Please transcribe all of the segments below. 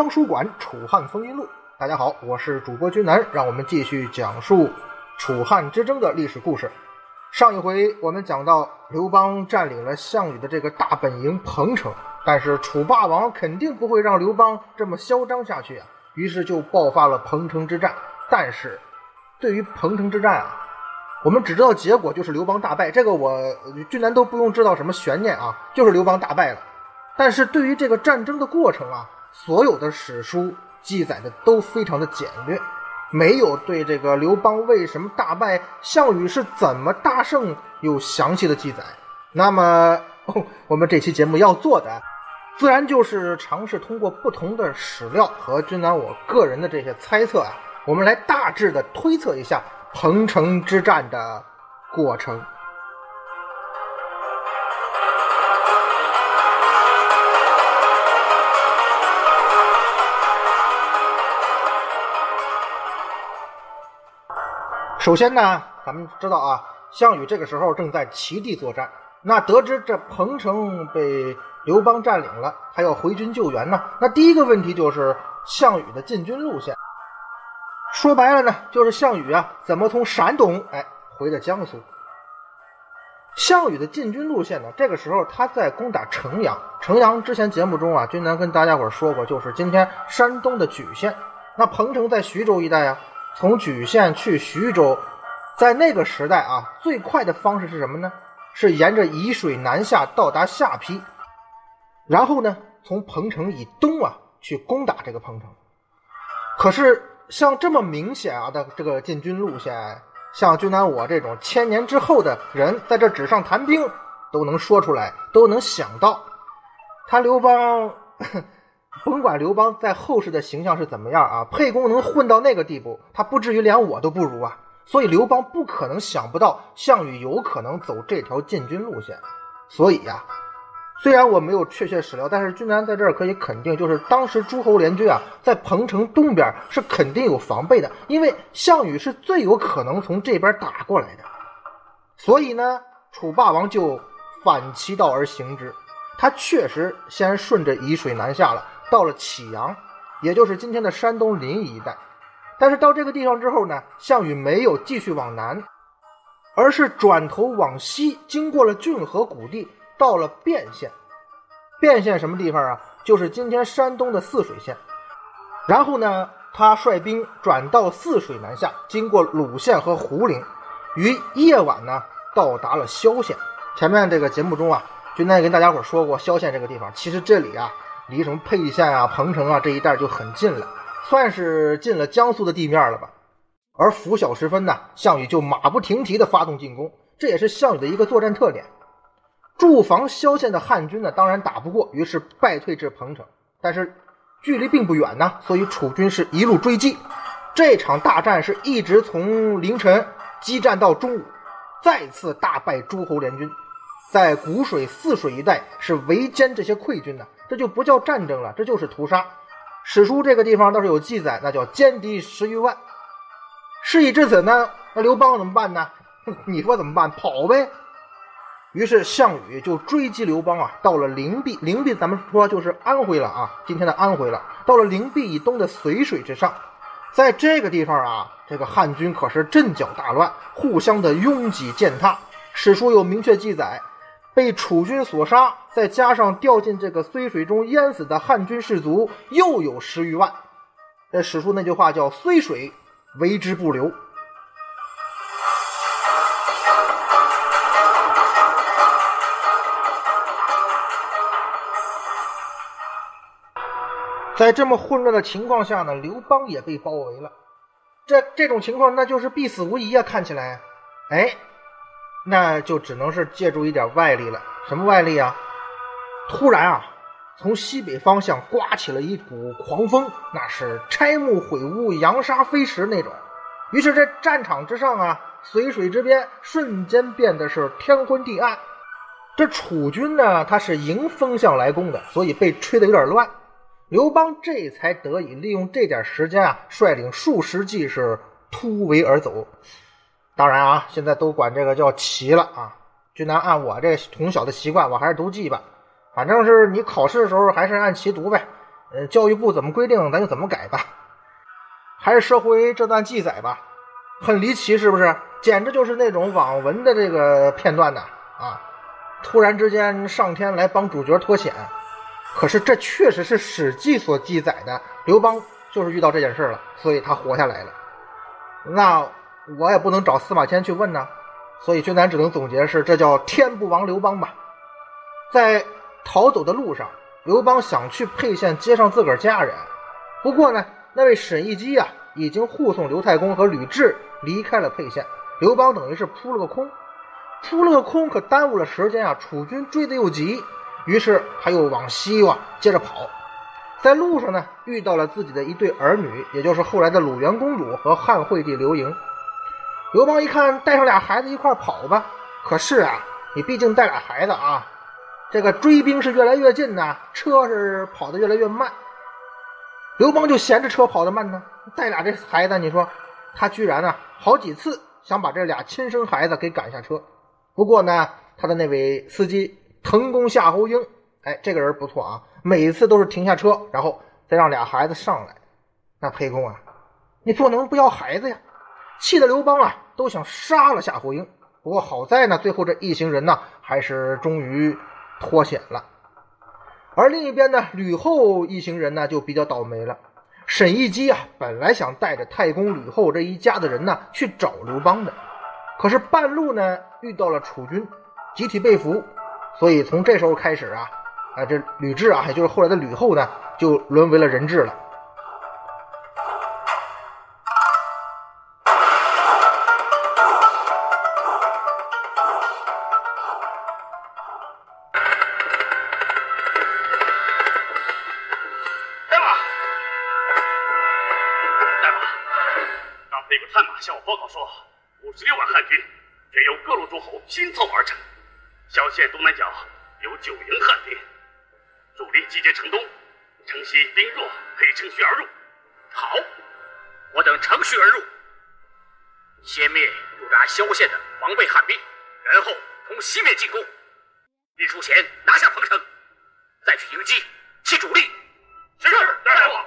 文昌书馆《楚汉风云录》，大家好，我是主播君南，让我们继续讲述楚汉之争的历史故事。上一回我们讲到刘邦占领了项羽的这个大本营彭城，但是楚霸王肯定不会让刘邦这么嚣张下去啊，于是就爆发了彭城之战。但是，对于彭城之战啊，我们只知道结果就是刘邦大败，这个我君南都不用知道什么悬念啊，就是刘邦大败了。但是对于这个战争的过程啊，所有的史书记载的都非常的简略，没有对这个刘邦为什么大败、项羽是怎么大胜有详细的记载。那么，我们这期节目要做的，自然就是尝试通过不同的史料和君南我个人的这些猜测啊，我们来大致的推测一下彭城之战的过程。首先呢，咱们知道啊，项羽这个时候正在齐地作战。那得知这彭城被刘邦占领了，他要回军救援呢。那第一个问题就是项羽的进军路线。说白了呢，就是项羽啊，怎么从山东哎回的江苏？项羽的进军路线呢？这个时候他在攻打城阳。城阳之前节目中啊，君南跟大家伙说过，就是今天山东的莒县。那彭城在徐州一带啊。从莒县去徐州，在那个时代啊，最快的方式是什么呢？是沿着沂水南下到达下邳，然后呢，从彭城以东啊去攻打这个彭城。可是像这么明显啊的这个进军路线，像君南我这种千年之后的人，在这纸上谈兵都能说出来，都能想到，他刘邦。甭管刘邦在后世的形象是怎么样啊，沛公能混到那个地步，他不至于连我都不如啊。所以刘邦不可能想不到项羽有可能走这条进军路线。所以呀，虽然我没有确切史料，但是君南在这儿可以肯定，就是当时诸侯联军啊，在彭城东边是肯定有防备的，因为项羽是最有可能从这边打过来的。所以呢，楚霸王就反其道而行之，他确实先顺着沂水南下了。到了启阳，也就是今天的山东临沂一带，但是到这个地方之后呢，项羽没有继续往南，而是转头往西，经过了浚河谷地，到了卞县。卞县什么地方啊？就是今天山东的泗水县。然后呢，他率兵转到泗水南下，经过鲁县和胡陵，于夜晚呢到达了萧县。前面这个节目中啊，君南也跟大家伙说过，萧县这个地方，其实这里啊。离什么沛县啊、彭城啊这一带就很近了，算是进了江苏的地面了吧。而拂晓时分呢，项羽就马不停蹄地发动进攻，这也是项羽的一个作战特点。驻防萧县的汉军呢，当然打不过，于是败退至彭城。但是距离并不远呢，所以楚军是一路追击。这场大战是一直从凌晨激战到中午，再次大败诸侯联军，在谷水、泗水一带是围歼这些溃军呢。这就不叫战争了，这就是屠杀。史书这个地方倒是有记载，那叫歼敌十余万。事已至此呢，那刘邦怎么办呢？你说怎么办？跑呗。于是项羽就追击刘邦啊，到了灵璧。灵璧咱们说就是安徽了啊，今天的安徽了。到了灵璧以东的淝水之上，在这个地方啊，这个汉军可是阵脚大乱，互相的拥挤践踏。史书有明确记载。被楚军所杀，再加上掉进这个睢水中淹死的汉军士卒，又有十余万。这史书那句话叫“睢水为之不留”。在这么混乱的情况下呢，刘邦也被包围了。这这种情况，那就是必死无疑啊！看起来，哎。那就只能是借助一点外力了。什么外力啊？突然啊，从西北方向刮起了一股狂风，那是拆木毁屋、扬沙飞石那种。于是这战场之上啊，随水之边瞬间变得是天昏地暗。这楚军呢，他是迎风向来攻的，所以被吹得有点乱。刘邦这才得以利用这点时间啊，率领数十骑士突围而走。当然啊，现在都管这个叫齐了啊。君南按我这从小的习惯，我还是读记吧。反正是你考试的时候还是按齐读呗。呃，教育部怎么规定，咱就怎么改吧。还是说回这段记载吧，很离奇，是不是？简直就是那种网文的这个片段呐！啊，突然之间上天来帮主角脱险，可是这确实是《史记》所记载的，刘邦就是遇到这件事了，所以他活下来了。那我也不能找司马迁去问呢，所以君南只能总结是：这叫天不亡刘邦吧。在逃走的路上。刘邦想去沛县接上自个儿家人，不过呢，那位沈亦基啊，已经护送刘太公和吕雉离开了沛县。刘邦等于是扑了个空，扑了个空，可耽误了时间啊！楚军追得又急，于是他又往西哇接着跑，在路上呢，遇到了自己的一对儿女，也就是后来的鲁元公主和汉惠帝刘盈。刘邦一看，带上俩孩子一块跑吧。可是啊，你毕竟带俩孩子啊。这个追兵是越来越近呐，车是跑得越来越慢。刘邦就嫌这车跑得慢呢，带俩这孩子，你说他居然呢好几次想把这俩亲生孩子给赶下车。不过呢，他的那位司机腾公夏侯婴，哎，这个人不错啊，每次都是停下车，然后再让俩孩子上来。那沛公啊，你不能不要孩子呀！气得刘邦啊都想杀了夏侯婴。不过好在呢，最后这一行人呢还是终于。脱险了，而另一边呢，吕后一行人呢就比较倒霉了。沈亦基啊，本来想带着太公吕后这一家的人呢去找刘邦的，可是半路呢遇到了楚军，集体被俘，所以从这时候开始啊，啊这吕雉啊，也就是后来的吕后呢，就沦为了人质了。城东，城西兵弱，可以乘虚而入。好，我等乘虚而入，先灭驻扎萧县的防备汉兵，然后从西面进攻，日出前拿下彭城，再去迎击其主力。是，大王。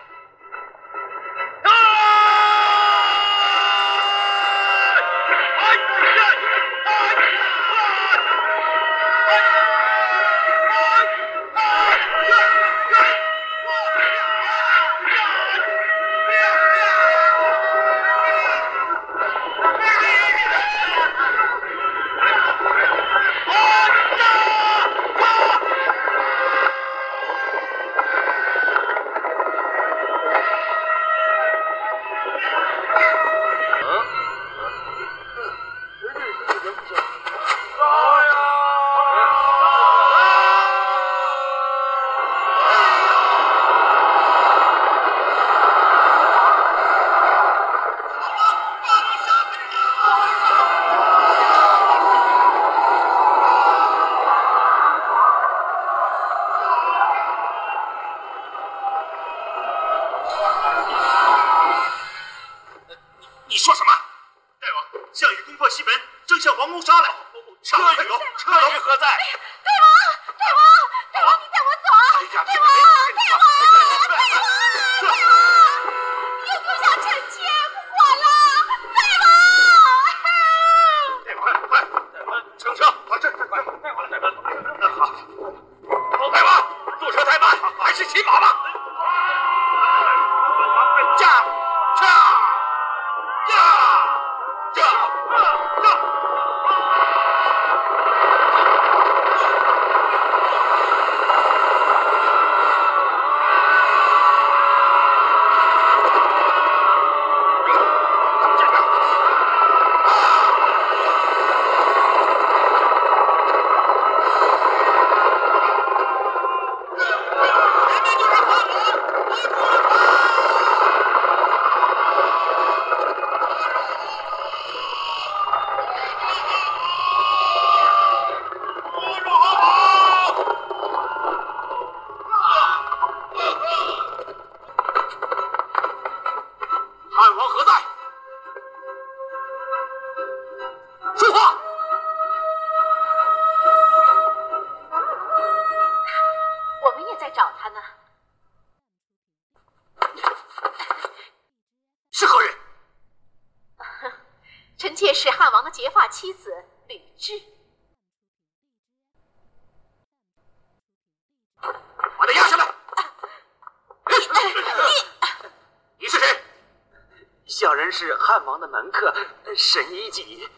王的门客神医济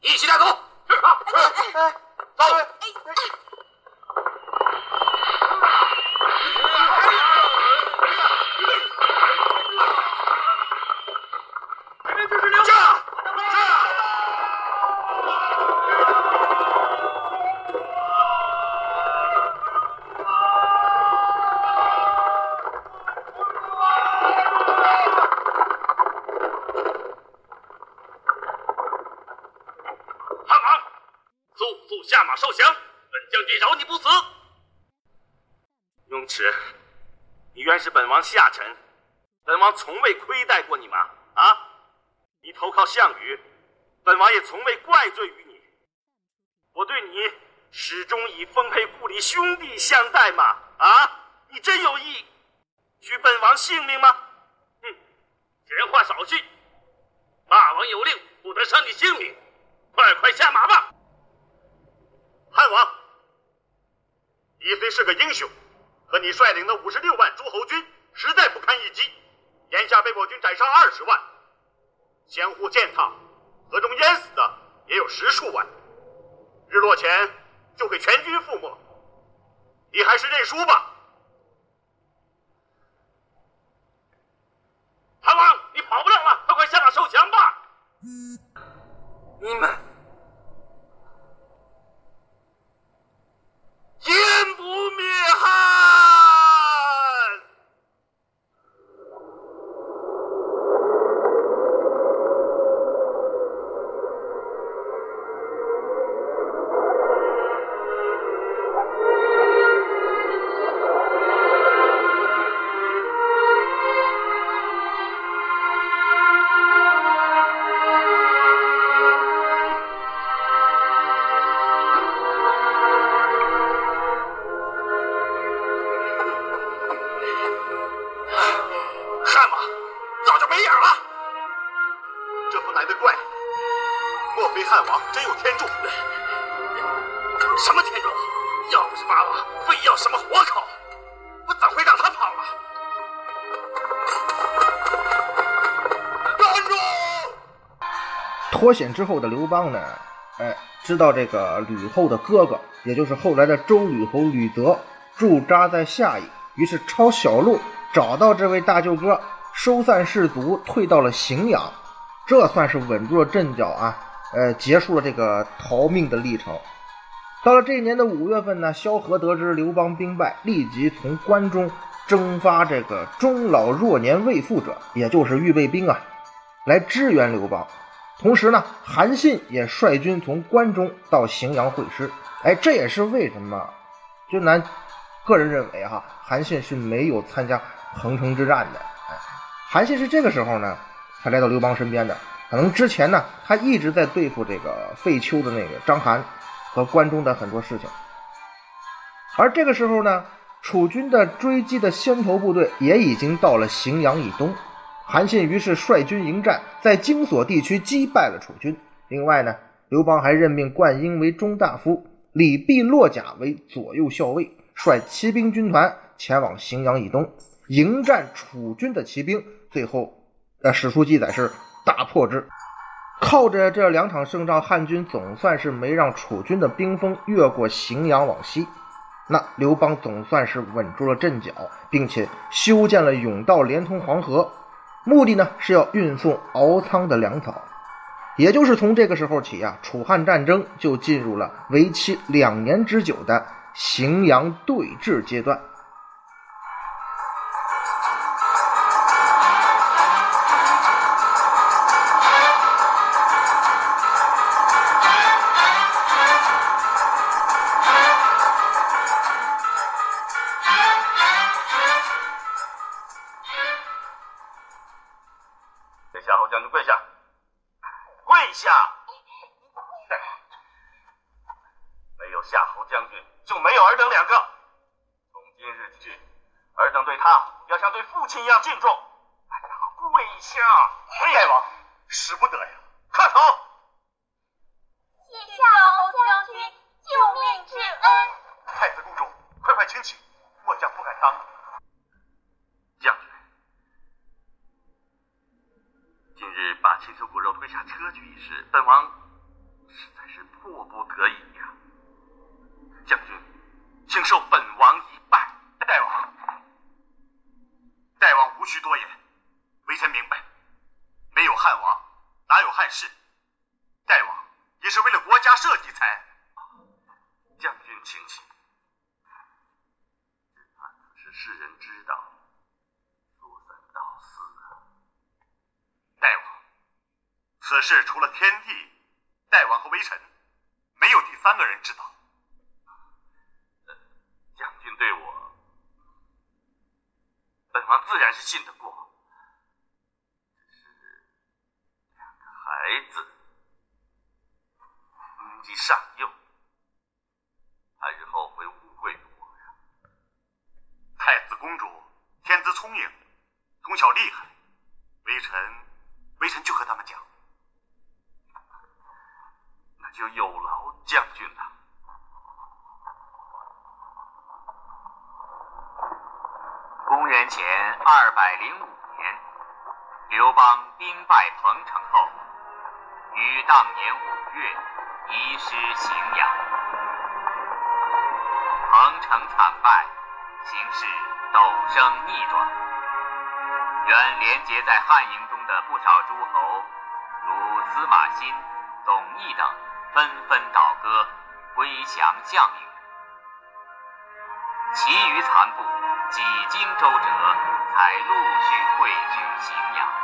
一起带走。是啊，是。走。是本王下臣，本王从未亏待过你吗？啊！你投靠项羽，本王也从未怪罪于你。我对你始终以丰沛故里兄弟相待吗？啊！你真有意取本王性命吗？哼！闲话少叙，大王有令，不得伤你性命，快快下马吧！汉王，你虽是个英雄。可你率领的五十六万诸侯军实在不堪一击，眼下被我军斩杀二十万，相互践踏，河中淹死的也有十数万，日落前就会全军覆没。你还是认输吧，韩王，你跑不了了，快快下马受降吧。你们天不灭汉！险之后的刘邦呢，哎，知道这个吕后的哥哥，也就是后来的周吕侯吕泽驻扎在下邑，于是抄小路找到这位大舅哥，收散士卒，退到了荥阳，这算是稳住了阵脚啊，呃，结束了这个逃命的历程。到了这一年的五月份呢，萧何得知刘邦兵败，立即从关中征发这个中老弱年未附者，也就是预备兵啊，来支援刘邦。同时呢，韩信也率军从关中到荥阳会师。哎，这也是为什么，就咱个人认为哈，韩信是没有参加彭城之战的。哎，韩信是这个时候呢，才来到刘邦身边的。可能之前呢，他一直在对付这个废丘的那个章邯和关中的很多事情。而这个时候呢，楚军的追击的先头部队也已经到了荥阳以东。韩信于是率军迎战，在荆索地区击败了楚军。另外呢，刘邦还任命灌婴为中大夫，李毕、骆甲为左右校尉，率骑兵军团前往荥阳以东迎战楚军的骑兵。最后，呃，史书记载是大破之。靠着这两场胜仗，汉军总算是没让楚军的兵锋越过荥阳往西。那刘邦总算是稳住了阵脚，并且修建了甬道，连通黄河。目的呢是要运送敖仓的粮草，也就是从这个时候起啊，楚汉战争就进入了为期两年之久的荥阳对峙阶段。将军跪下跪下，没有夏侯将军就没有尔等两个，从今日起，尔等对他要像对父亲一样敬重。磕头。谢夏侯将军救命之恩。太子公主，快快请起，末将不敢当。将军，今日把禽兽骨肉推下车去一事，本王实在是迫不得已呀。将军，请受本王一拜。大王，大王无需多言，微臣明白。没有汉王，哪有汉室？大王也是为了国家社稷才。将军请起。只怕此事世人知道，说三道四啊。大王，此事除了天帝、大王和微臣，没有第三个人知道。呃将军对我，本王自然是信得过。只是两个孩子，年纪尚幼，他日后会误会我呀。太子公主天资聪颖，从小厉害，微臣微臣就和他们讲，那就有劳将军了。公元前二百零五年，刘邦兵败彭城后，于当年五月移师荥阳。彭城惨败，形势陡生逆转。原连结在汉营中的不少诸侯，如司马欣、董翳等，纷纷倒戈，归降项羽。其余残部几经周折，才陆续汇聚荥阳。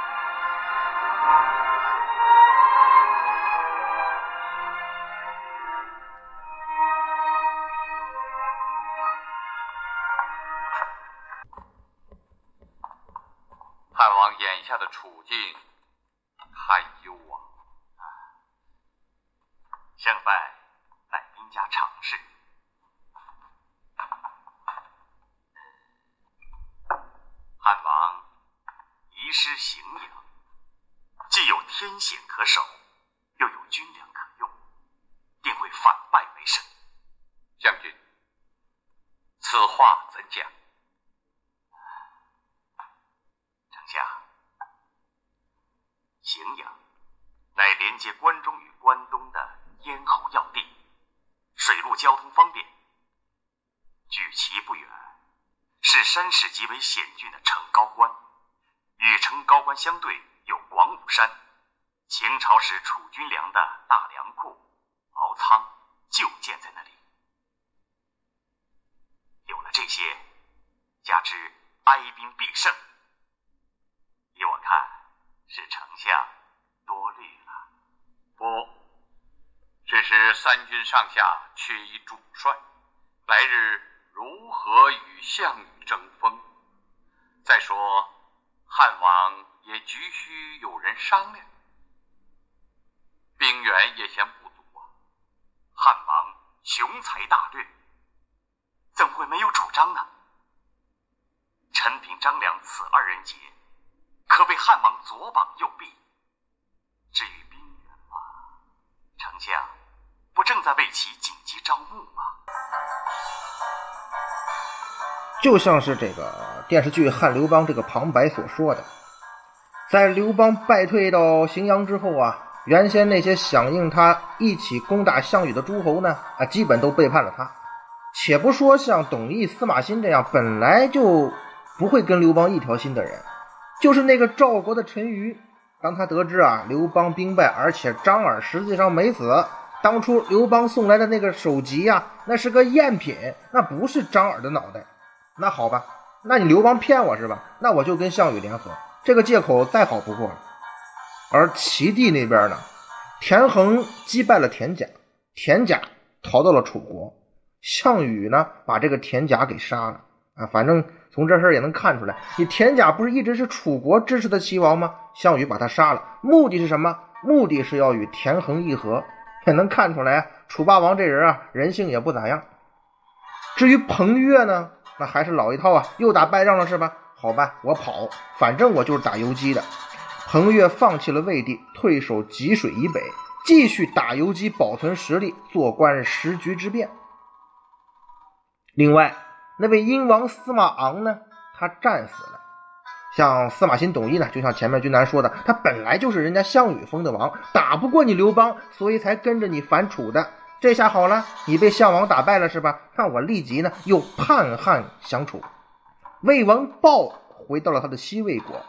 是极为险峻的城高关，与城高关相对有广武山，秦朝时储军粮的大粮库、敖仓就建在那里。有了这些，加之哀兵必胜。依我看，是丞相多虑了。不，只是三军上下缺一主帅，来日如何与项羽争锋？再说，汉王也急需有人商量，兵源也嫌不足啊。汉王雄才大略，怎会没有主张呢？陈平、张良此二人杰，可谓汉王左膀右臂。至于兵源嘛，丞相不正在为其紧急招募吗？就像是这个电视剧《汉刘邦》这个旁白所说的，在刘邦败退到荥阳之后啊，原先那些响应他一起攻打项羽的诸侯呢，啊，基本都背叛了他。且不说像董翳、司马欣这样本来就不会跟刘邦一条心的人，就是那个赵国的陈馀，当他得知啊刘邦兵败，而且张耳实际上没死，当初刘邦送来的那个首级呀、那是个赝品，那不是张耳的脑袋。那好吧，那你刘邦骗我是吧？那我就跟项羽联合，这个借口再好不过了。而齐地那边呢，田横击败了田甲，田甲逃到了楚国，项羽呢把这个田甲给杀了啊。反正从这事儿也能看出来，你田甲不是一直是楚国支持的齐王吗？项羽把他杀了，目的是什么？目的是要与田横议和。也能看出来，楚霸王这人啊，人性也不咋样。至于彭越呢？那还是老一套啊，又打败仗了是吧？好吧，我跑，反正我就是打游击的。彭越放弃了魏地，退守济水以北，继续打游击，保存实力，做官时局之变。另外，那位英王司马昂呢，他战死了。像司马欣、董翳呢，就像前面君南说的，他本来就是人家项羽封的王，打不过你刘邦，所以才跟着你反楚的。这下好了，你被项王打败了是吧？看我立即呢又叛汉降楚。魏王豹回到了他的西魏国，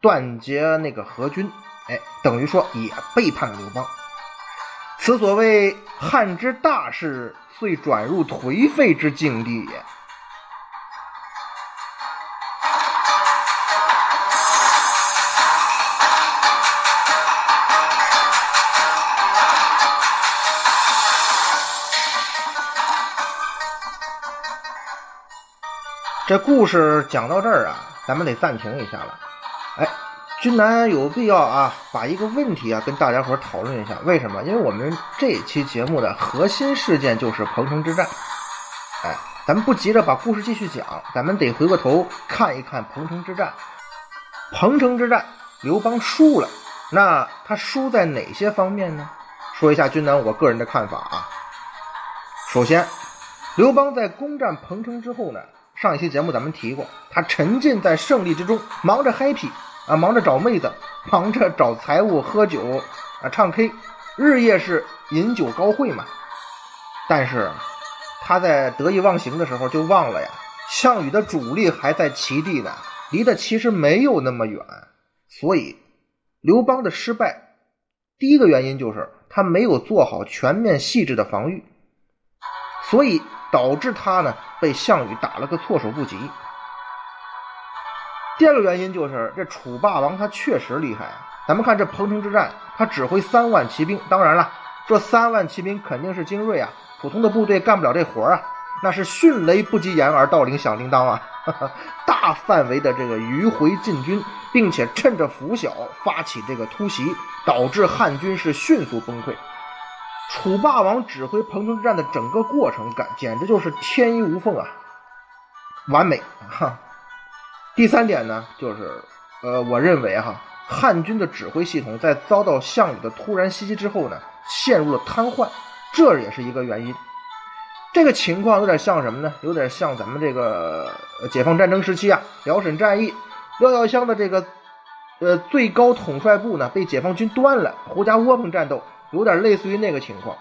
断绝那个和军，哎，等于说也背叛了刘邦。此所谓汉之大事，遂转入颓废之境地也。这故事讲到这儿啊，咱们得暂停一下了。哎，君南有必要啊，把一个问题啊跟大家伙讨论一下。为什么？因为我们这期节目的核心事件就是彭城之战。哎，咱们不急着把故事继续讲，咱们得回过头看一看彭城之战。彭城之战，刘邦输了，那他输在哪些方面呢？说一下君南我个人的看法啊。首先，刘邦在攻占彭城之后呢。上一期节目咱们提过，他沉浸在胜利之中，忙着 happy 啊，忙着找妹子，忙着找财物、喝酒啊、唱 K，日夜是饮酒高会嘛。但是他在得意忘形的时候就忘了呀，项羽的主力还在齐地呢，离得其实没有那么远。所以刘邦的失败，第一个原因就是他没有做好全面细致的防御，所以。导致他呢被项羽打了个措手不及。第二个原因就是这楚霸王他确实厉害啊！咱们看这彭城之战，他指挥三万骑兵，当然了，这三万骑兵肯定是精锐啊，普通的部队干不了这活啊，那是迅雷不及掩耳盗铃响叮当啊！大范围的这个迂回进军，并且趁着拂晓发起这个突袭，导致汉军是迅速崩溃。楚霸王指挥彭城之战的整个过程，感简直就是天衣无缝啊，完美哈。第三点呢，就是呃，我认为哈，汉军的指挥系统在遭到项羽的突然袭击之后呢，陷入了瘫痪，这也是一个原因。这个情况有点像什么呢？有点像咱们这个解放战争时期啊，辽沈战役，廖耀湘的这个呃最高统帅部呢被解放军端了，胡家窝棚战斗。有点类似于那个情况，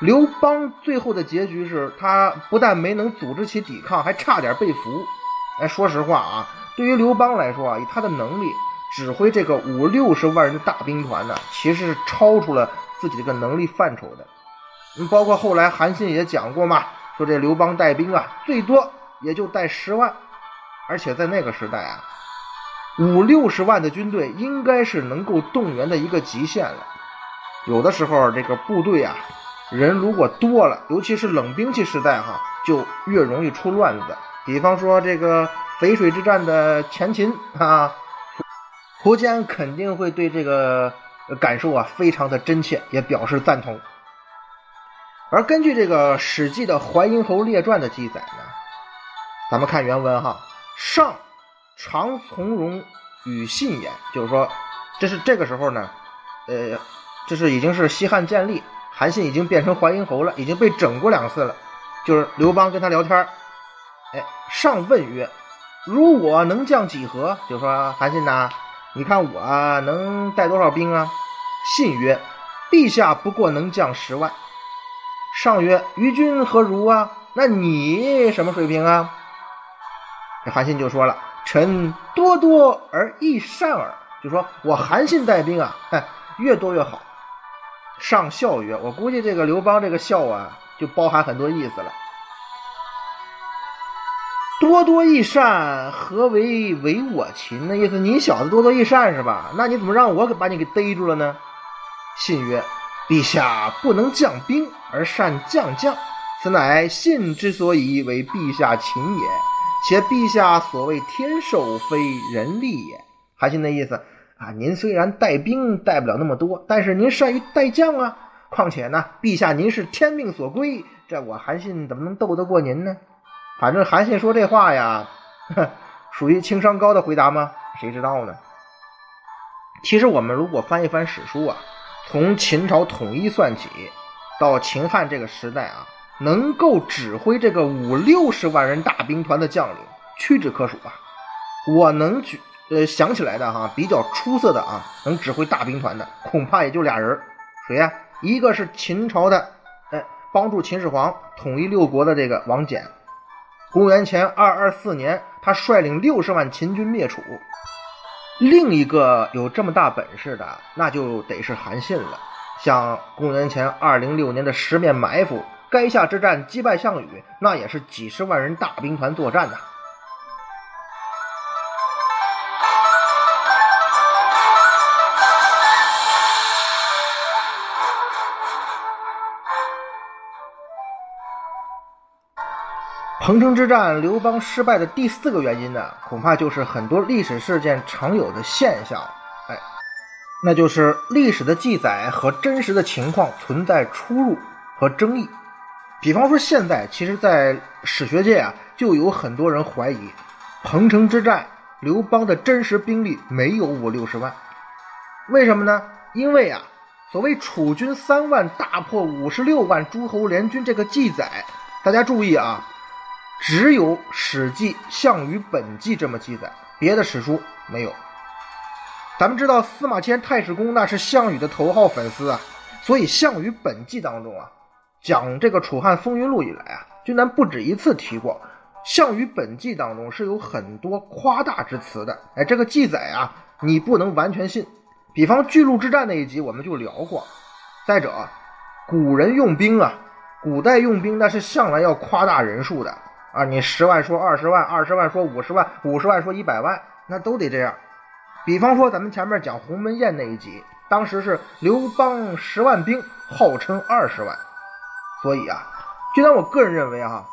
刘邦最后的结局是他不但没能组织起抵抗，还差点被俘。哎，说实话啊，对于刘邦来说啊，以他的能力指挥这个五六十万人的大兵团呢，其实是超出了自己这个能力范畴的。你包括后来韩信也讲过嘛，说这刘邦带兵啊，最多也就带十万，而且在那个时代啊，五六十万的军队应该是能够动员的一个极限了。有的时候，这个部队啊，人如果多了，尤其是冷兵器时代哈，就越容易出乱子。比方说这个淝水之战的前秦啊，苻坚肯定会对这个感受啊非常的真切，也表示赞同。而根据这个《史记》的《淮阴侯列传》的记载呢，咱们看原文哈，上常从容与信言，就是说，这是这个时候呢，呃。这是已经是西汉建立，韩信已经变成淮阴侯了，已经被整过两次了。就是刘邦跟他聊天哎，上问曰：“如我能将几何？”就说韩信呐，你看我能带多少兵啊？信曰：“陛下不过能将十万。”上曰：“于君何如啊？那你什么水平啊？”这韩信就说了：“臣多多而益善耳。”就说我韩信带兵啊，哎，越多越好。上孝曰：“我估计这个刘邦这个孝啊，就包含很多意思了。多多益善，何为为我擒？那意思，你小子多多益善是吧？那你怎么让我给把你给逮住了呢？”信曰：“陛下不能将兵而善将将，此乃信之所以为陛下擒也。且陛下所谓天授，非人力也。”韩信的意思。啊，您虽然带兵带不了那么多，但是您善于带将啊。况且呢，陛下您是天命所归，这我韩信怎么能斗得过您呢？反正韩信说这话呀，属于情商高的回答吗？谁知道呢？其实我们如果翻一翻史书啊，从秦朝统一算起，到秦汉这个时代啊，能够指挥这个五六十万人大兵团的将领屈指可数啊。我能举呃想起来的哈，比较出色的啊，能指挥大兵团的，恐怕也就俩人，谁呀？一个是秦朝的，哎，帮助秦始皇统一六国的这个王翦，公元前二二四年，他率领六十万秦军灭楚。另一个有这么大本事的，那就得是韩信了。像公元前二零六年的十面埋伏、垓下之战击败项羽，那也是几十万人大兵团作战呐。彭城之战，刘邦失败的第四个原因呢，恐怕就是很多历史事件常有的现象，哎，那就是历史的记载和真实的情况存在出入和争议。比方说，现在其实，在史学界啊，就有很多人怀疑彭城之战刘邦的真实兵力没有五六十万。为什么呢？因为啊，所谓楚军三万大破五十六万诸侯联军这个记载，大家注意啊。只有《史记·项羽本纪》这么记载，别的史书没有。咱们知道司马迁太史公那是项羽的头号粉丝啊，所以《项羽本纪》当中啊，讲这个楚汉风云录以来啊，君南不止一次提过，《项羽本纪》当中是有很多夸大之词的。哎，这个记载啊，你不能完全信。比方巨鹿之战那一集我们就聊过。再者，古人用兵啊，古代用兵那是向来要夸大人数的。啊，你十万说二十万，二十万说五十万，五十万说一百万，那都得这样。比方说咱们前面讲鸿门宴那一集，当时是刘邦十万兵，号称二十万。所以啊，就当我个人认为哈，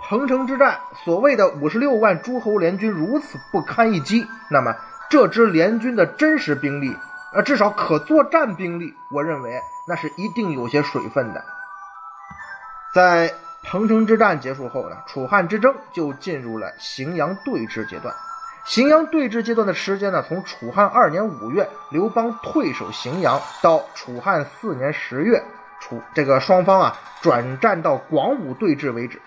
彭城之战所谓的五十六万诸侯联军如此不堪一击，那么这支联军的真实兵力，呃，至少可作战兵力，我认为那是一定有些水分的，在。彭城之战结束后呢，楚汉之争就进入了荥阳对峙阶段。荥阳对峙阶段的时间呢，从楚汉二年五月刘邦退守荥阳到楚汉四年十月，楚这个双方啊转战到广武对峙为止，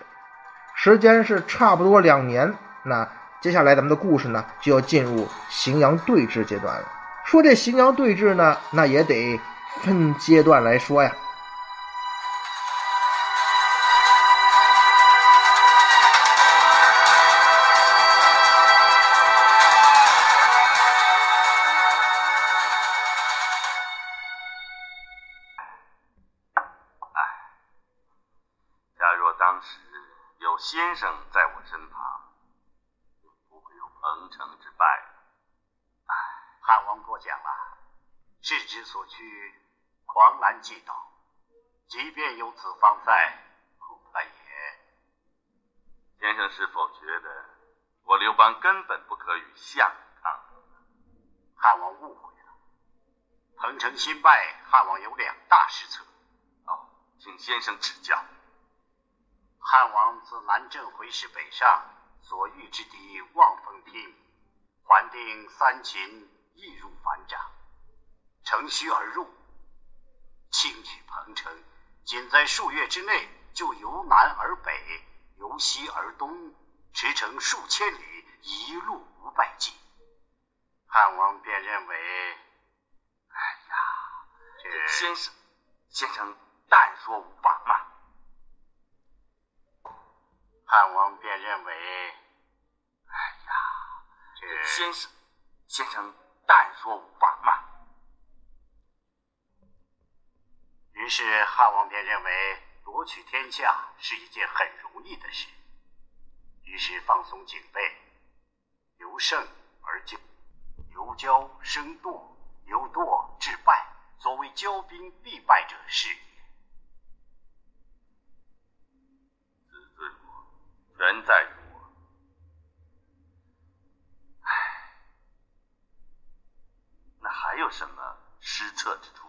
时间是差不多两年。那接下来咱们的故事呢，就要进入荥阳对峙阶段了。说这荥阳对峙呢，那也得分阶段来说呀。去，狂澜既倒，即便有此方在，恐怕也。先生是否觉得我刘邦根本不可与项羽抗衡？汉王误会了，彭城新败，汉王有两大失策。哦，请先生指教。汉王自南郑回师北上，所遇之敌望风听，还定三秦易如反掌，乘虚而入，轻取彭城。仅在数月之内，就由南而北，由西而东，驰骋数千里，一路无败绩。汉王便认为，哎呀，这先生，先生但说无妨嘛。汉王便认为，哎呀，这先生，先生但说无妨嘛。于是汉王便认为夺取天下是一件很容易的事，于是放松警备，由胜而骄，由骄生惰，由惰致败。所谓骄兵必败者是。人在于我，唉，那还有什么失策之处？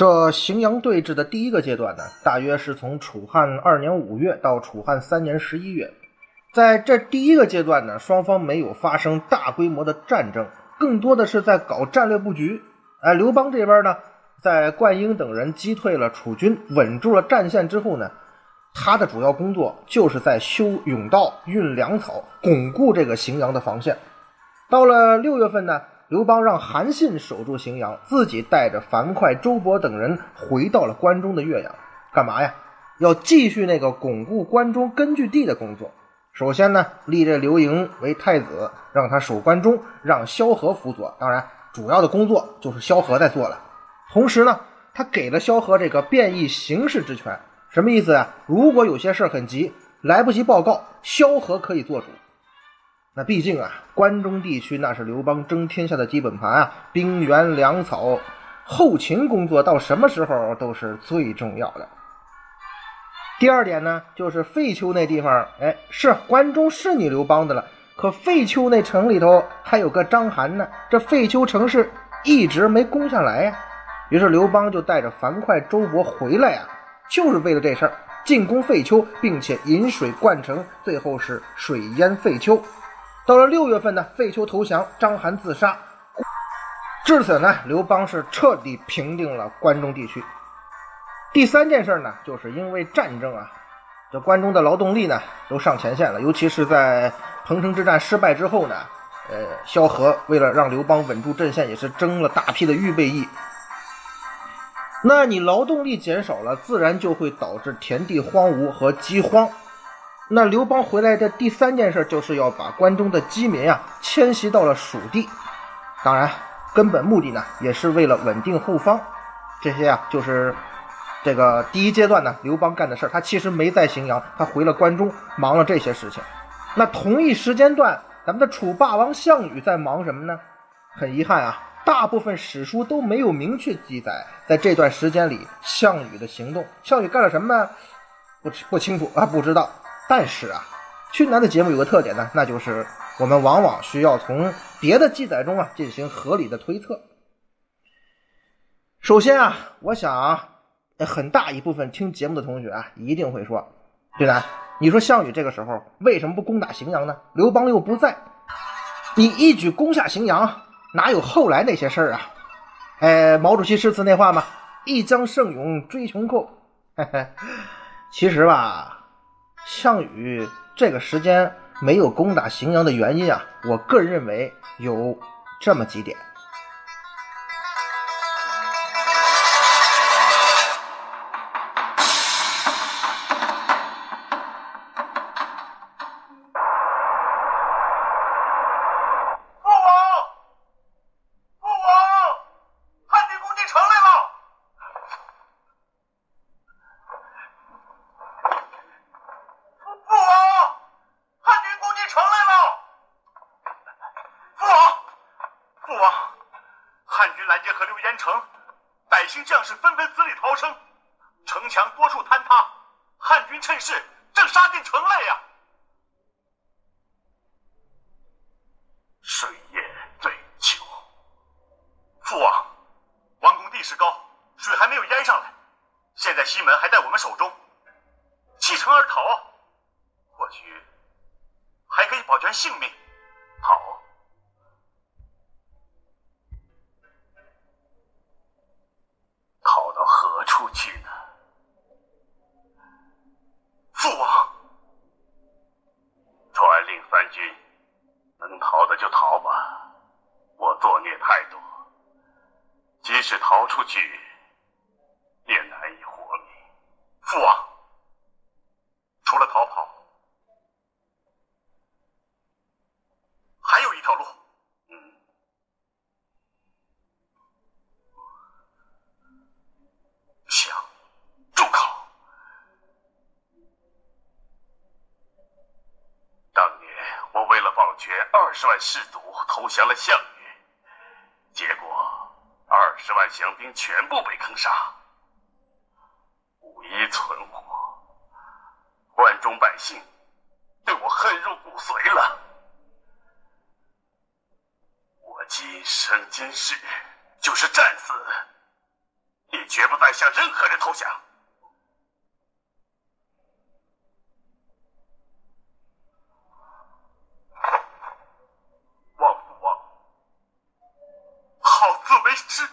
这荥阳对峙的第一个阶段呢，大约是从楚汉二年五月到楚汉三年十一月。在这第一个阶段呢，双方没有发生大规模的战争，更多的是在搞战略布局。哎，刘邦这边呢，在灌婴等人击退了楚军，稳住了战线之后呢，他的主要工作就是在修甬道、运粮草，巩固这个荥阳的防线。到了六月份呢，刘邦让韩信守住荥阳，自己带着樊哙、周勃等人回到了关中的岳阳，干嘛呀？要继续那个巩固关中根据地的工作。首先呢，立这刘盈为太子，让他守关中，让萧何辅佐。当然，主要的工作就是萧何在做了。同时呢，他给了萧何这个变异形式之权。什么意思啊？如果有些事很急，来不及报告，萧何可以做主。那毕竟啊，关中地区那是刘邦争天下的基本盘啊，兵源、粮草、后勤工作到什么时候都是最重要的。第二点呢，就是废丘那地方，哎，是关中是你刘邦的了，可废丘那城里头还有个章邯呢，这废丘城市一直没攻下来呀。于是刘邦就带着樊哙、周勃回来呀，就是为了这事儿，进攻废丘，并且引水灌城，最后是水淹废丘。到了六月份呢，废丘投降，章邯自杀。至此呢，刘邦是彻底平定了关中地区。第三件事呢，就是因为战争啊，这关中的劳动力呢都上前线了，尤其是在彭城之战失败之后呢，呃，萧何为了让刘邦稳住阵线，也是征了大批的预备役。那你劳动力减少了，自然就会导致田地荒芜和饥荒。那刘邦回来的第三件事，就是要把关中的饥民啊迁徙到了蜀地。当然，根本目的呢，也是为了稳定后方。这些啊，就是。这个第一阶段呢，刘邦干的事，他其实没在荥阳，他回了关中，忙了这些事情。那同一时间段，咱们的楚霸王项羽在忙什么呢？很遗憾啊，大部分史书都没有明确记载，在这段时间里项羽的行动。项羽干了什么呢？不不清楚啊，不知道。但是啊，君南的节目有个特点呢，那就是我们往往需要从别的记载中啊进行合理的推测。首先啊，我想。很大一部分听节目的同学啊，一定会说：“对南，你说项羽这个时候为什么不攻打荥阳呢？刘邦又不在，你一举攻下荥阳，哪有后来那些事儿啊？”哎，毛主席诗词那话嘛，“一将胜勇追穷寇。”嘿嘿，其实吧，项羽这个时间没有攻打荥阳的原因啊，我个人认为有这么几点。去也难以活命父王除了逃跑还有一条路。嗯想住口。当年我为了保全二十万士卒投降了项羽十万降兵全部被坑杀，无一存活。关中百姓对我恨入骨髓了。我今生今世就是战死，也绝不再向任何人投降。王不王，好自为之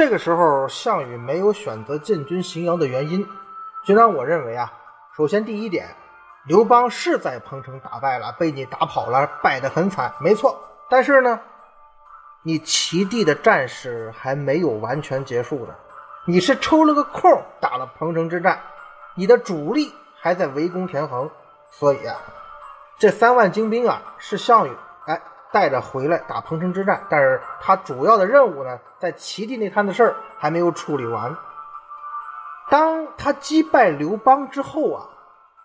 这个时候，项羽没有选择进军荥阳的原因，虽然我认为啊，首先第一点，刘邦是在彭城打败了，被你打跑了，败得很惨，没错。但是呢，你齐地的战事还没有完全结束呢，你是抽了个空打了彭城之战，你的主力还在围攻田横，所以啊，这三万精兵啊，是项羽。带着回来打彭城之战，但是他主要的任务呢，在齐地那摊的事儿还没有处理完。当他击败刘邦之后啊，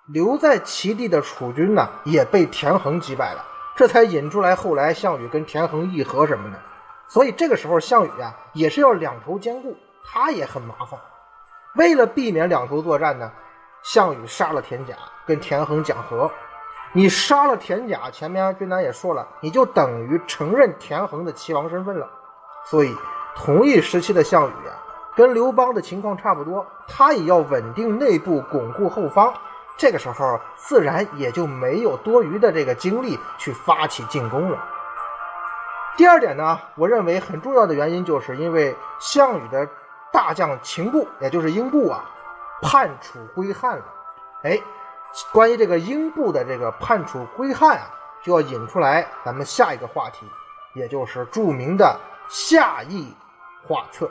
留在齐地的楚军呢，也被田横击败了，这才引出来后来项羽跟田横议和什么的。所以这个时候项羽啊，也是要两头兼顾，他也很麻烦。为了避免两头作战呢，项羽杀了田甲，跟田横讲和。你杀了田甲，前面君南也说了，你就等于承认田横的齐王身份了。所以，同一时期的项羽啊，跟刘邦的情况差不多，他也要稳定内部，巩固后方。这个时候，自然也就没有多余的这个精力去发起进攻了。第二点呢，我认为很重要的原因，就是因为项羽的大将秦布，也就是英布啊，叛楚归汉了。哎。关于这个英布的这个判处归汉啊，就要引出来咱们下一个话题，也就是著名的夏邑画册。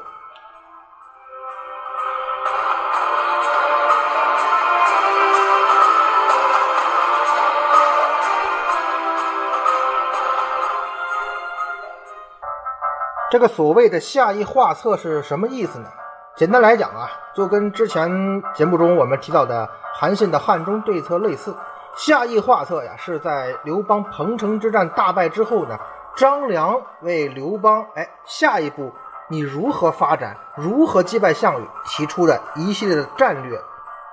这个所谓的夏邑画册是什么意思呢？简单来讲啊，就跟之前节目中我们提到的韩信的汉中对策类似。夏邑画策呀，是在刘邦彭城之战大败之后呢，张良为刘邦哎下一步你如何发展、如何击败项羽提出的一系列的战略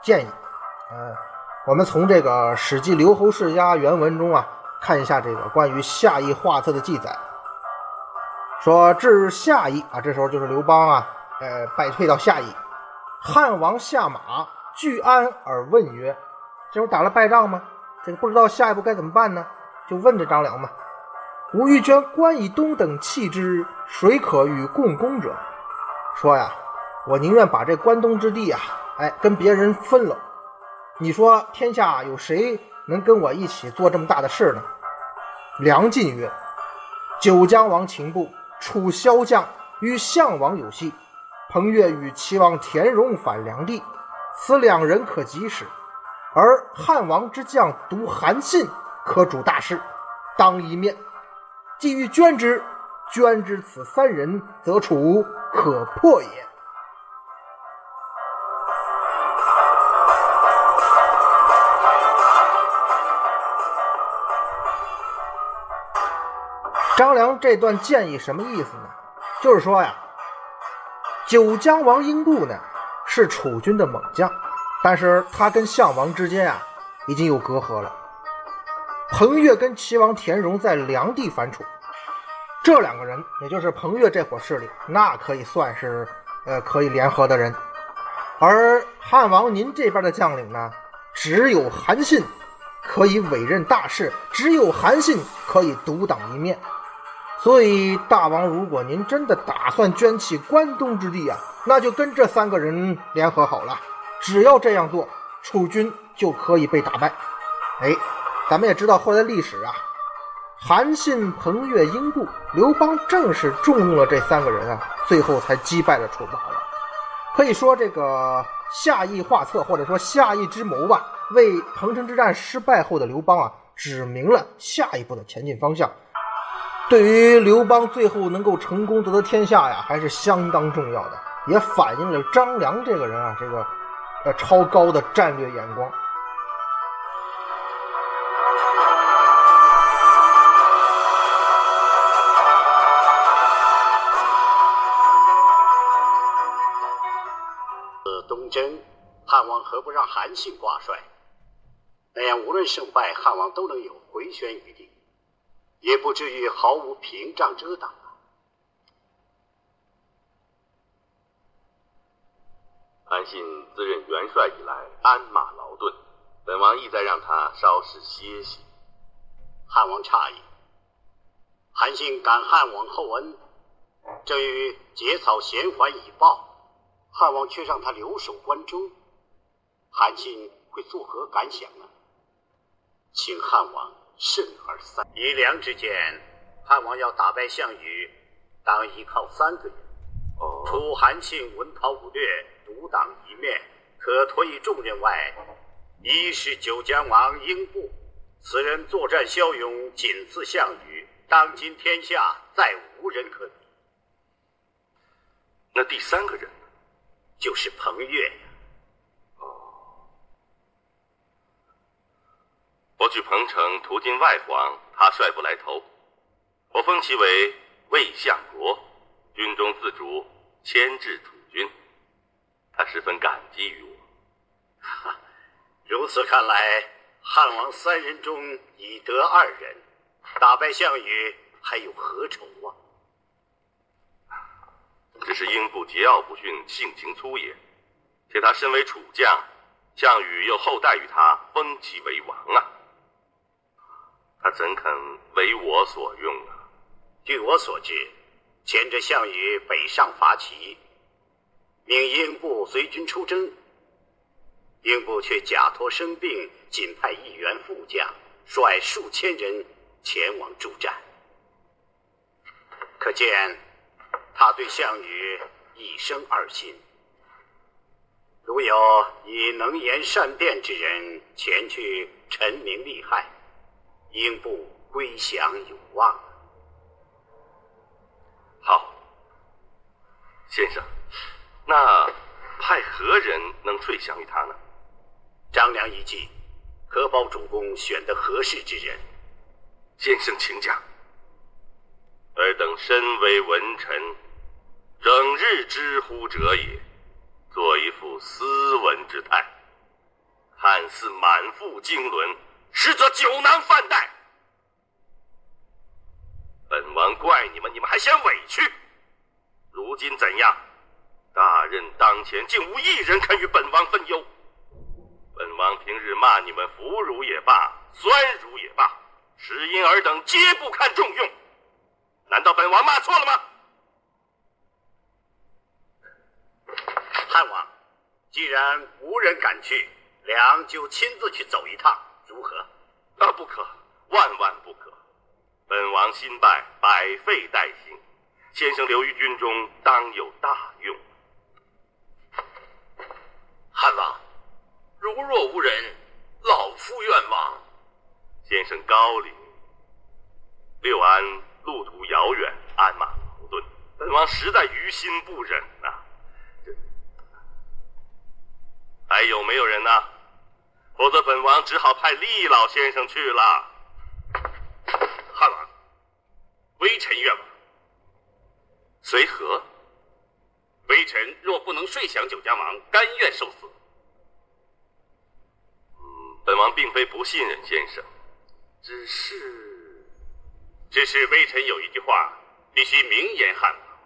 建议。呃，我们从这个《史记·刘侯世家》原文中啊，看一下这个关于夏邑画策的记载，说至夏邑啊，这时候就是刘邦啊。呃，败退到下邑，汉王下马拒安而问曰：“这不打了败仗吗？这个不知道下一步该怎么办呢？”就问这张良嘛：“吾欲捐关以东等弃之，谁可与共攻者？”说呀，我宁愿把这关东之地啊，哎，跟别人分了。你说天下有谁能跟我一起做这么大的事呢？梁晋曰：“九江王秦布，楚骁将，与项王有隙。”彭越与齐王田荣反梁地，此两人可及时；而汉王之将独韩信可主大事，当一面。既欲捐之，捐之此三人，则楚可破也。张良这段建议什么意思呢？就是说呀。九江王英布呢，是楚军的猛将，但是他跟项王之间啊，已经有隔阂了。彭越跟齐王田荣在梁地反楚，这两个人，也就是彭越这伙势力，那可以算是呃可以联合的人。而汉王您这边的将领呢，只有韩信可以委任大事，只有韩信可以独当一面。所以，大王，如果您真的打算捐弃关东之地啊，那就跟这三个人联合好了。只要这样做，楚军就可以被打败。哎，咱们也知道后来历史啊，韩信、彭越、英布，刘邦正是重用了这三个人啊，最后才击败了楚霸王。可以说，这个夏邑画策或者说夏邑之谋吧，为彭城之战失败后的刘邦啊，指明了下一步的前进方向。对于刘邦最后能够成功夺得天下呀，还是相当重要的，也反映了张良这个人啊，这个呃超高的战略眼光。呃，东征，汉王何不让韩信挂帅？那样无论胜败，汉王都能有回旋余地。也不至于毫无屏障遮挡啊！韩信自任元帅以来，鞍马劳顿，本王意在让他稍事歇息。汉王诧异，韩信感汉王厚恩，正欲结草衔环以报，汉王却让他留守关中，韩信会作何感想呢？请汉王慎而三。以良之见，汉王要打败项羽，当依靠三个人。哦，除韩信文韬武略、独当一面，可托以重任外，一是九江王英布，此人作战骁勇，仅次项羽，当今天下再无人可比。那第三个人呢？就是彭越我举彭城途经外黄，他率部来投，我封其为魏相国，军中自主，牵制土军。他十分感激于我。哈，如此看来，汉王三人中已得二人，打败项羽还有何愁啊？只是英布桀骜不驯，性情粗野，且他身为楚将，项羽又厚待于他，封其为王啊。他怎肯为我所用啊？据我所知，前者项羽北上伐齐，命英布随军出征，英布却假托生病，仅派一员副将率数千人前往助战。可见他对项羽一生二心。如有以能言善辩之人前去陈明利害，英布归降有望。好，先生，那派何人能退降于他呢？张良一计，可保主公选得合适之人。先生请讲。尔等身为文臣，整日知乎者也，做一副斯文之态，看似满腹经纶，实则酒囊饭袋。本王怪你们，你们还嫌委屈。如今怎样？大任当前，竟无一人肯与本王分忧。本王平日骂你们腐儒也罢，酸儒也罢，实因尔等皆不堪重用。难道本王骂错了吗？汉王，既然无人敢去，良就亲自去走一趟，如何？啊，不可，万万不可！本王新败，百废待兴。先生留于军中，当有大用。汉王，如若无人，老夫愿往。先生高龄，六安路途遥远，鞍马劳顿，本王实在于心不忍呐、这还有没有人呢？否则本王只好派厉老先生去了。汉王，微臣愿往。随和。微臣若不能睡降九江王，甘愿受死。本王并非不信任先生，只是，只是微臣有一句话必须明言汉王：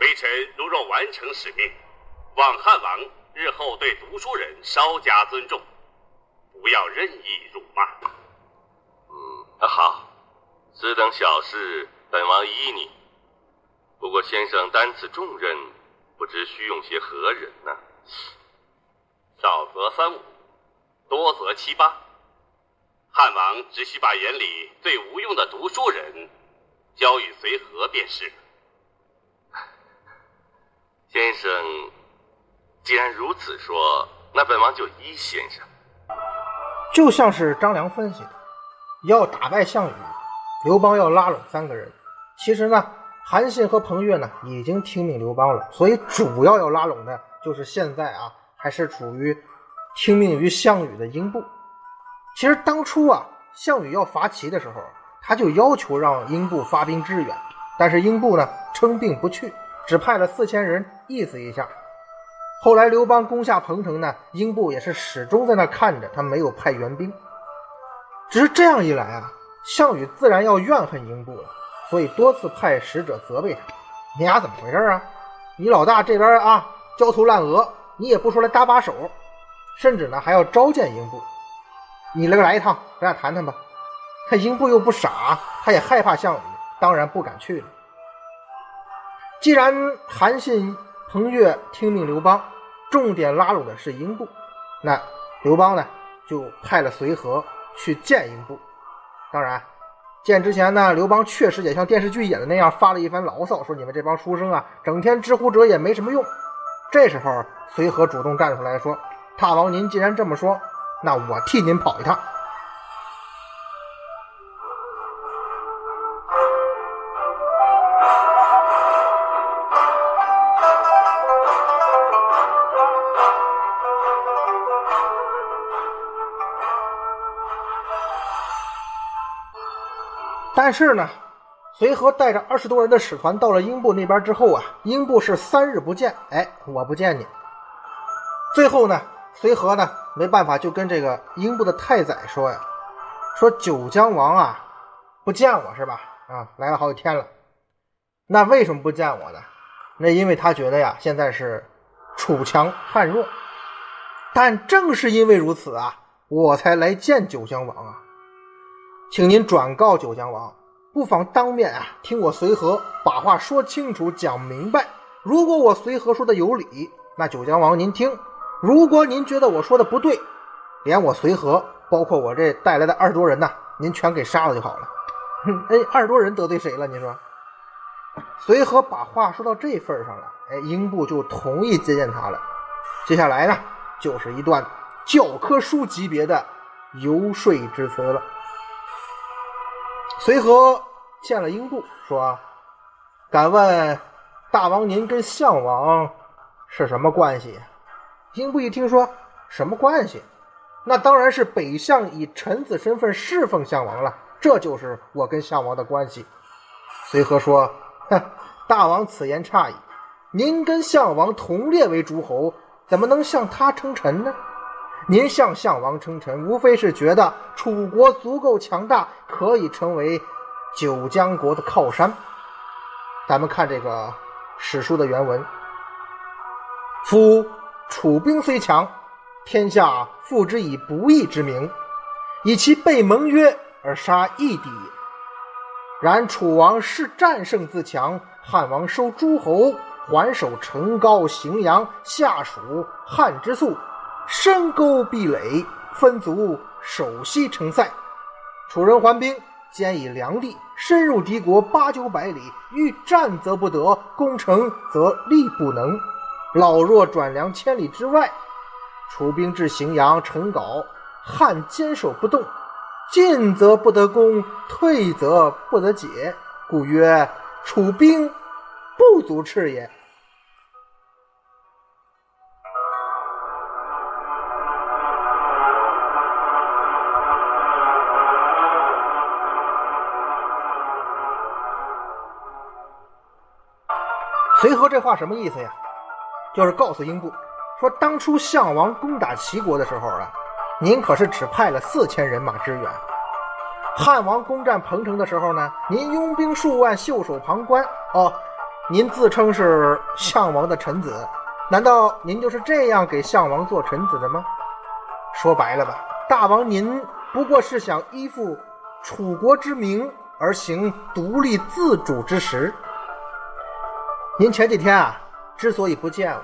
微臣如若完成使命，望汉王日后对读书人稍加尊重，不要任意辱骂。嗯，啊好，此等小事，本王依你。不过先生担此重任，不知需用些何人呢？少则三五，多则七八。汉王只需把眼里最无用的读书人交与随和便是。先生既然如此说，那本王就依先生。就像是张良分析的，要打败项羽，刘邦要拉拢三个人。其实呢，韩信和彭越呢已经听命刘邦了，所以主要要拉拢的就是现在啊还是处于听命于项羽的英布。其实当初啊，项羽要伐齐的时候，他就要求让英布发兵支援，但是英布呢称病不去，只派了四千人意思一下。后来刘邦攻下彭城呢，英布也是始终在那看着，他没有派援兵。只是这样一来啊，项羽自然要怨恨英布了，所以多次派使者责备他：“你俩怎么回事啊？你老大这边啊焦头烂额，你也不出来搭把手，甚至呢还要召见英布。你来来一趟，咱俩谈谈吧。”他英布又不傻，他也害怕项羽，当然不敢去了。既然韩信、彭越听命刘邦，重点拉拢的是英布，那刘邦呢就派了随和去见英布。当然，见之前呢，刘邦确实也像电视剧演的那样发了一番牢骚，说你们这帮书生啊，整天知乎者也没什么用。这时候，随和主动站出来说：“大王，您既然这么说，那我替您跑一趟。”但是呢，随和带着二十多人的使团到了英布那边之后啊，英布是三日不见，哎，我不见你。最后呢，随和呢没办法，就跟这个英布的太宰说呀，说九江王啊不见我是吧？啊，来了好几天了，那为什么不见我呢？那因为他觉得呀，现在是楚强汉弱，但正是因为如此啊，我才来见九江王啊。请您转告九江王，不妨当面啊听我随和把话说清楚、讲明白。如果我随和说的有理，那九江王您听；如果您觉得我说的不对，连我随和，包括我这带来的二十多人呐，您全给杀了就好了。哎，二十多人得罪谁了？您说？随和把话说到这份上了，哎，英布就同意接见他了。接下来呢，就是一段教科书级别的游说之词了。随和见了英布，说：“敢问大王，您跟项王是什么关系？”英布一听说什么关系，那当然是北相以臣子身份侍奉项王了。这就是我跟项王的关系。随和说：“哼，大王此言差矣。您跟项王同列为诸侯，怎么能向他称臣呢？”您向项王称臣，无非是觉得楚国足够强大，可以成为九江国的靠山。咱们看这个史书的原文：“夫楚兵虽强，天下复之以不义之名，以其背盟约而杀义敌。然楚王是战胜自强，汉王收诸侯，还守成皋、荥阳，下属汉之粟。”深沟壁垒，分族守西城塞。楚人还兵，兼以粮地，深入敌国八九百里。欲战则不得，攻城则力不能。老弱转粮千里之外。楚兵至荥阳、城皋，汉坚守不动。进则不得攻，退则不得解。故曰：楚兵不足赤也。话什么意思呀？就是告诉英布，说当初项王攻打齐国的时候啊，您可是只派了四千人马支援；汉王攻占彭城的时候呢，您拥兵数万，袖手旁观。哦，您自称是项王的臣子，难道您就是这样给项王做臣子的吗？说白了吧，大王您不过是想依附楚国之名而行独立自主之实。您前几天啊，之所以不见我，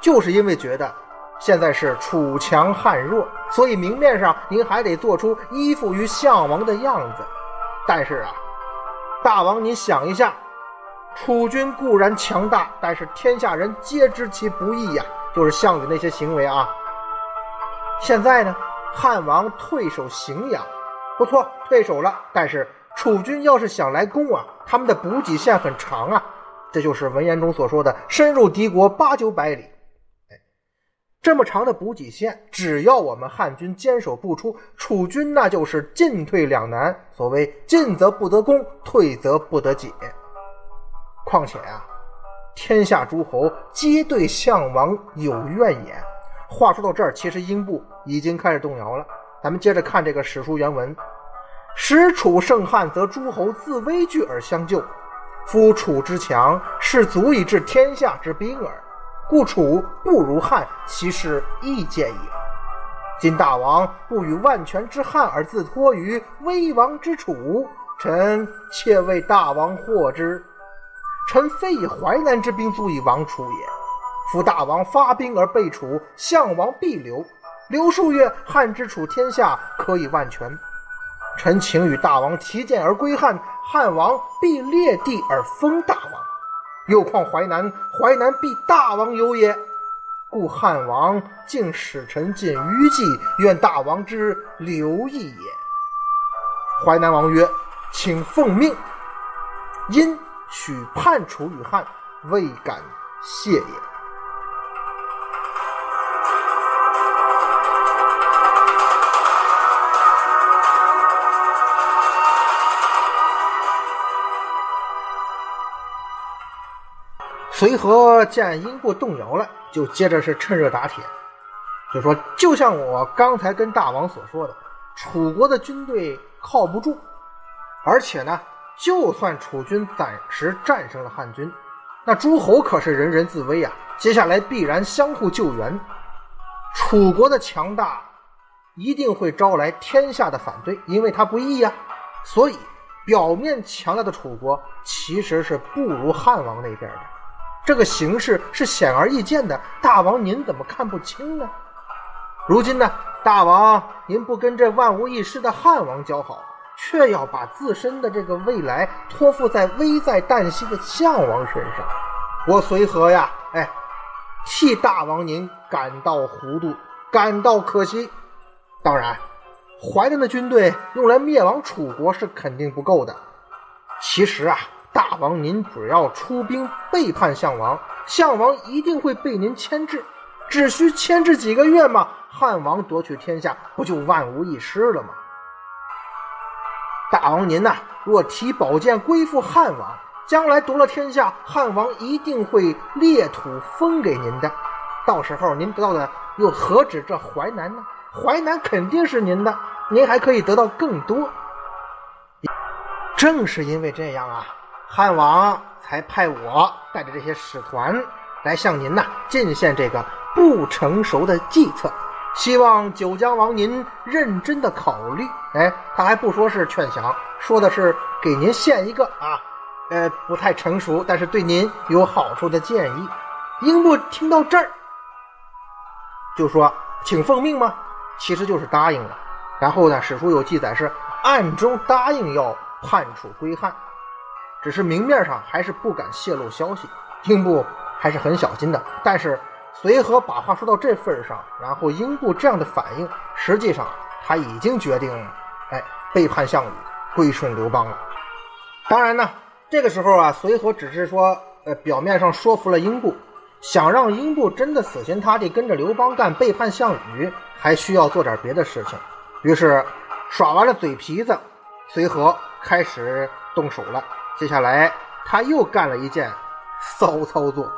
就是因为觉得现在是楚强汉弱，所以明面上您还得做出依附于项王的样子。但是啊，大王您想一下，楚军固然强大，但是天下人皆知其不义呀，就是项羽那些行为啊。现在呢，汉王退守荥阳，不错，退守了。但是楚军要是想来攻啊，他们的补给线很长啊。这就是文言中所说的深入敌国八九百里，哎，这么长的补给线，只要我们汉军坚守不出，楚军那就是进退两难。所谓进则不得攻，退则不得解。况且啊，天下诸侯皆对项王有怨言。话说到这儿，其实英布已经开始动摇了。咱们接着看这个史书原文：使楚胜汉，则诸侯自危惧而相救。夫楚之强，是足以治天下之兵耳。故楚不如汉，其势亦见也。今大王不与万全之汉而自托于危亡之楚，臣妾为大王获之。臣非以淮南之兵足以亡楚也。夫大王发兵而被楚，项王必留。留数月，汉之楚天下可以万全。臣请与大王提剑而归汉，汉王必列地而封大王。又况淮南，淮南必大王有也。故汉王竟使臣进虞姬，愿大王之留意也。淮南王曰：“请奉命。”因许叛楚与汉，未敢谢也。随和见英布动摇了，就接着是趁热打铁，就说：“就像我刚才跟大王所说的，楚国的军队靠不住，而且呢。”就算楚军暂时战胜了汉军，那诸侯可是人人自危啊！接下来必然相互救援，楚国的强大一定会招来天下的反对，因为他不义呀。所以，表面强大的楚国其实是不如汉王那边的，这个形势是显而易见的。大王您怎么看不清呢？如今呢，大王您不跟这万无一失的汉王交好？却要把自身的这个未来托付在危在旦夕的项王身上，我随和呀，哎，替大王您感到糊涂，感到可惜。当然，淮南的军队用来灭亡楚国是肯定不够的。其实啊，大王您只要出兵背叛项王，项王一定会被您牵制，只需牵制几个月嘛，汉王夺取天下不就万无一失了吗？大王您呐，若提宝剑归附汉王，将来夺了天下，汉王一定会裂土封给您的。到时候您得到的又何止这淮南呢？淮南肯定是您的，您还可以得到更多。正是因为这样啊，汉王才派我带着这些使团来向您呐进献这个不成熟的计策。希望九江王您认真的考虑。哎，他还不说是劝降，说的是给您献一个啊，呃，不太成熟，但是对您有好处的建议。英布听到这儿，就说：“请奉命吗？”其实就是答应了。然后呢，史书有记载是暗中答应要叛楚归汉，只是明面上还是不敢泄露消息。英布还是很小心的，但是。随和把话说到这份上，然后英布这样的反应，实际上他已经决定，哎，背叛项羽，归顺刘邦了。当然呢，这个时候啊，随和只是说，呃，表面上说服了英布，想让英布真的死心塌地跟着刘邦干，背叛项羽，还需要做点别的事情。于是耍完了嘴皮子，随和开始动手了。接下来他又干了一件骚操作。